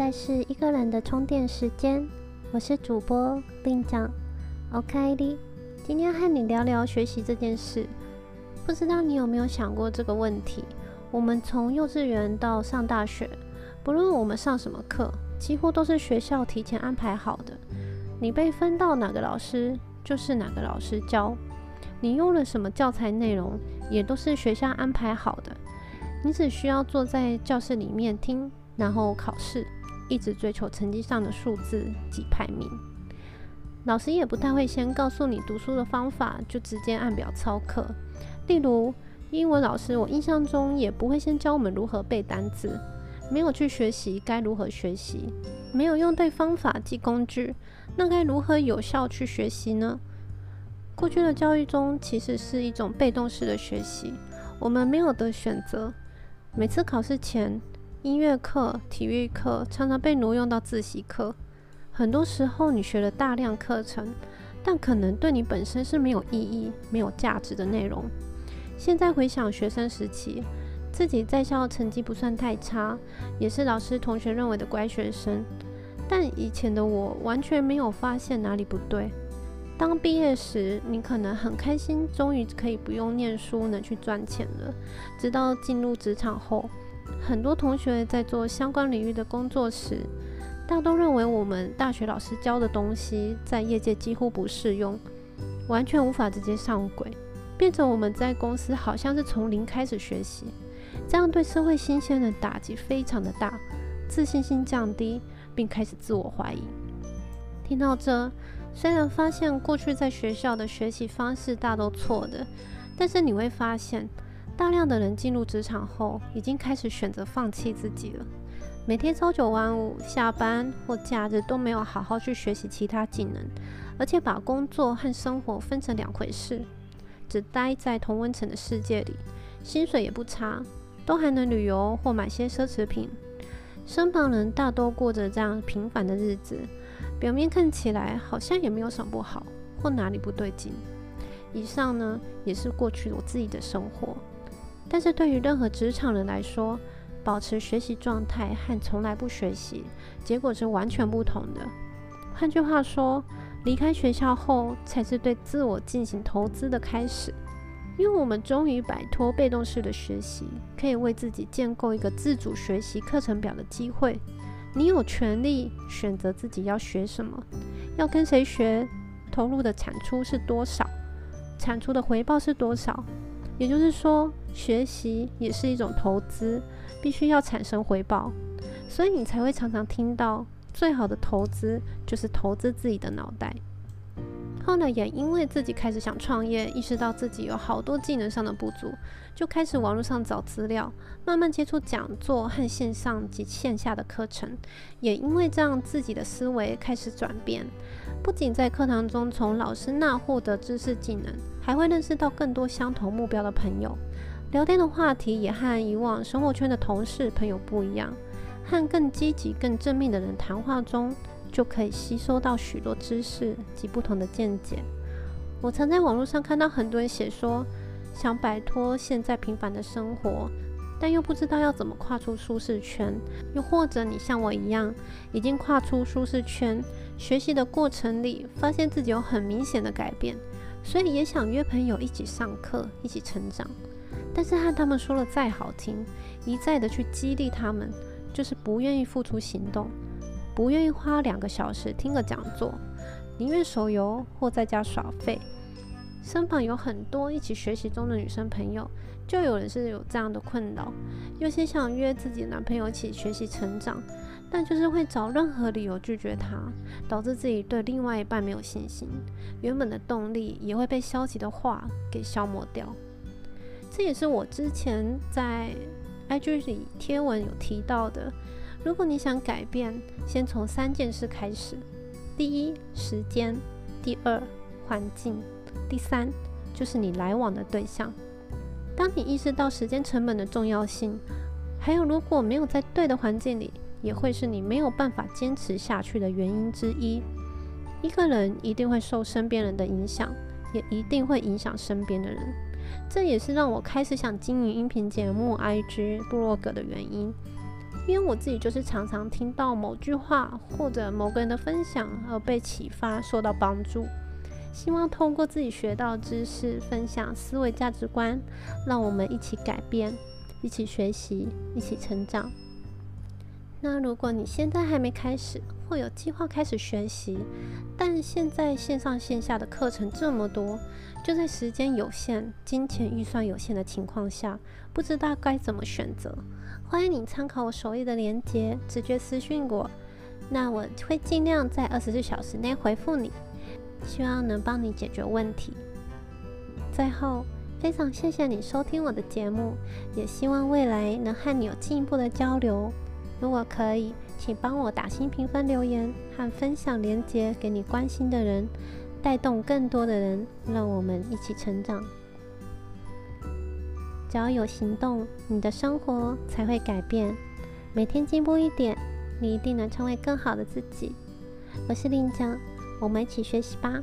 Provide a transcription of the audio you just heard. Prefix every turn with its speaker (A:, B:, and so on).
A: 在是一个人的充电时间，我是主播令长，OK 的。今天和你聊聊学习这件事。不知道你有没有想过这个问题？我们从幼稚园到上大学，不论我们上什么课，几乎都是学校提前安排好的。你被分到哪个老师，就是哪个老师教。你用了什么教材内容，也都是学校安排好的。你只需要坐在教室里面听。然后考试，一直追求成绩上的数字及排名。老师也不太会先告诉你读书的方法，就直接按表操课。例如英文老师，我印象中也不会先教我们如何背单词，没有去学习该如何学习，没有用对方法及工具，那该如何有效去学习呢？过去的教育中其实是一种被动式的学习，我们没有得选择。每次考试前。音乐课、体育课常常被挪用到自习课。很多时候，你学了大量课程，但可能对你本身是没有意义、没有价值的内容。现在回想学生时期，自己在校成绩不算太差，也是老师、同学认为的乖学生。但以前的我完全没有发现哪里不对。当毕业时，你可能很开心，终于可以不用念书，能去赚钱了。直到进入职场后。很多同学在做相关领域的工作时，大都认为我们大学老师教的东西在业界几乎不适用，完全无法直接上轨，变成我们在公司好像是从零开始学习，这样对社会新鲜的打击非常的大，自信心降低，并开始自我怀疑。听到这，虽然发现过去在学校的学习方式大都错的，但是你会发现。大量的人进入职场后，已经开始选择放弃自己了。每天朝九晚五，下班或假日都没有好好去学习其他技能，而且把工作和生活分成两回事，只待在同温层的世界里，薪水也不差，都还能旅游或买些奢侈品。身旁人大多过着这样平凡的日子，表面看起来好像也没有什么不好或哪里不对劲。以上呢，也是过去我自己的生活。但是对于任何职场人来说，保持学习状态和从来不学习，结果是完全不同的。换句话说，离开学校后，才是对自我进行投资的开始。因为我们终于摆脱被动式的学习，可以为自己建构一个自主学习课程表的机会。你有权利选择自己要学什么，要跟谁学，投入的产出是多少，产出的回报是多少。也就是说，学习也是一种投资，必须要产生回报，所以你才会常常听到最好的投资就是投资自己的脑袋。也因为自己开始想创业，意识到自己有好多技能上的不足，就开始网络上找资料，慢慢接触讲座和线上及线下的课程。也因为这样，自己的思维开始转变。不仅在课堂中从老师那获得知识技能，还会认识到更多相同目标的朋友。聊天的话题也和以往生活圈的同事朋友不一样，和更积极、更正面的人谈话中，就可以吸收到许多知识及不同的见解。我曾在网络上看到很多人写说，想摆脱现在平凡的生活。但又不知道要怎么跨出舒适圈，又或者你像我一样，已经跨出舒适圈，学习的过程里发现自己有很明显的改变，所以也想约朋友一起上课，一起成长。但是和他们说了再好听，一再的去激励他们，就是不愿意付出行动，不愿意花两个小时听个讲座，宁愿手游或在家耍废。身旁有很多一起学习中的女生朋友。就有人是有这样的困扰，有些想约自己男朋友一起学习成长，但就是会找任何理由拒绝他，导致自己对另外一半没有信心，原本的动力也会被消极的话给消磨掉。这也是我之前在 IG 里贴文有提到的，如果你想改变，先从三件事开始：第一，时间；第二，环境；第三，就是你来往的对象。当你意识到时间成本的重要性，还有如果没有在对的环境里，也会是你没有办法坚持下去的原因之一。一个人一定会受身边人的影响，也一定会影响身边的人。这也是让我开始想经营音频节目、IG、部落格的原因。因为我自己就是常常听到某句话或者某个人的分享而被启发，受到帮助。希望通过自己学到知识，分享思维价值观，让我们一起改变，一起学习，一起成长。那如果你现在还没开始，或有计划开始学习，但现在线上线下的课程这么多，就在时间有限、金钱预算有限的情况下，不知道该怎么选择，欢迎你参考我首页的链接，直接私讯我，那我会尽量在二十四小时内回复你。希望能帮你解决问题。最后，非常谢谢你收听我的节目，也希望未来能和你有进一步的交流。如果可以，请帮我打新评分、留言和分享链接给你关心的人，带动更多的人，让我们一起成长。只要有行动，你的生活才会改变。每天进步一点，你一定能成为更好的自己。我是令江。我们一起学习吧。